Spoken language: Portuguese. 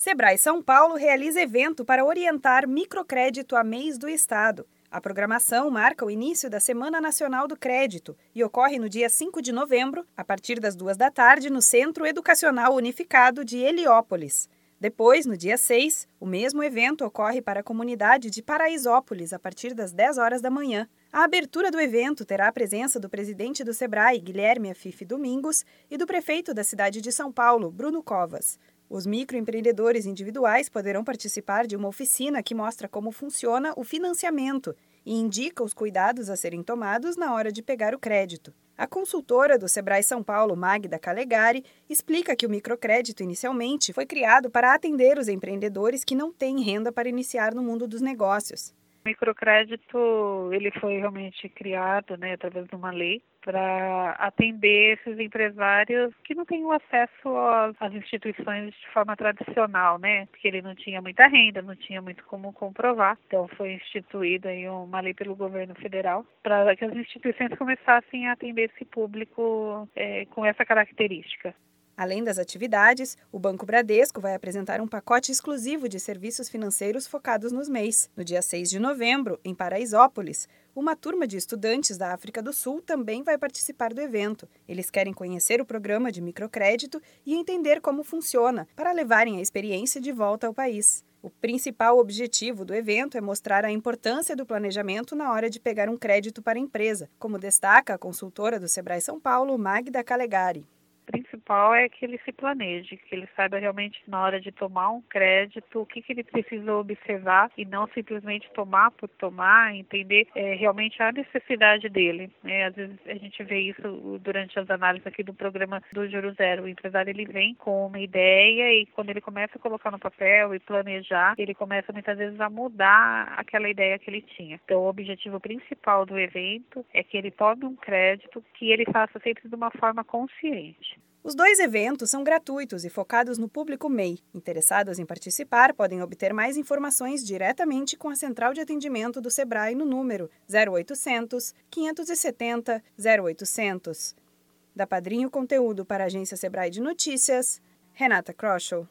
Sebrae São Paulo realiza evento para orientar microcrédito a mês do Estado. A programação marca o início da Semana Nacional do Crédito e ocorre no dia 5 de novembro, a partir das duas da tarde, no Centro Educacional Unificado de Heliópolis. Depois, no dia 6, o mesmo evento ocorre para a comunidade de Paraisópolis, a partir das 10 horas da manhã. A abertura do evento terá a presença do presidente do SEBRAE, Guilherme Afife Domingos, e do prefeito da cidade de São Paulo, Bruno Covas. Os microempreendedores individuais poderão participar de uma oficina que mostra como funciona o financiamento e indica os cuidados a serem tomados na hora de pegar o crédito. A consultora do Sebrae São Paulo, Magda Calegari, explica que o microcrédito inicialmente foi criado para atender os empreendedores que não têm renda para iniciar no mundo dos negócios. O microcrédito ele foi realmente criado, né, através de uma lei para atender esses empresários que não têm acesso às instituições de forma tradicional, né? Porque ele não tinha muita renda, não tinha muito como comprovar. Então foi instituída aí uma lei pelo governo federal para que as instituições começassem a atender esse público é, com essa característica. Além das atividades, o Banco Bradesco vai apresentar um pacote exclusivo de serviços financeiros focados nos MEIs. No dia 6 de novembro, em Paraisópolis, uma turma de estudantes da África do Sul também vai participar do evento. Eles querem conhecer o programa de microcrédito e entender como funciona, para levarem a experiência de volta ao país. O principal objetivo do evento é mostrar a importância do planejamento na hora de pegar um crédito para a empresa, como destaca a consultora do Sebrae São Paulo, Magda Calegari principal é que ele se planeje, que ele saiba realmente na hora de tomar um crédito o que, que ele precisa observar e não simplesmente tomar por tomar, entender é, realmente a necessidade dele. Né? Às vezes a gente vê isso durante as análises aqui do programa do Juro Zero. O empresário ele vem com uma ideia e quando ele começa a colocar no papel e planejar, ele começa muitas vezes a mudar aquela ideia que ele tinha. Então o objetivo principal do evento é que ele tome um crédito que ele faça sempre de uma forma consciente. Os dois eventos são gratuitos e focados no público MEI. Interessados em participar podem obter mais informações diretamente com a central de atendimento do Sebrae no número 0800 570 0800. Da Padrinho Conteúdo para a agência Sebrae de Notícias, Renata Kroschel.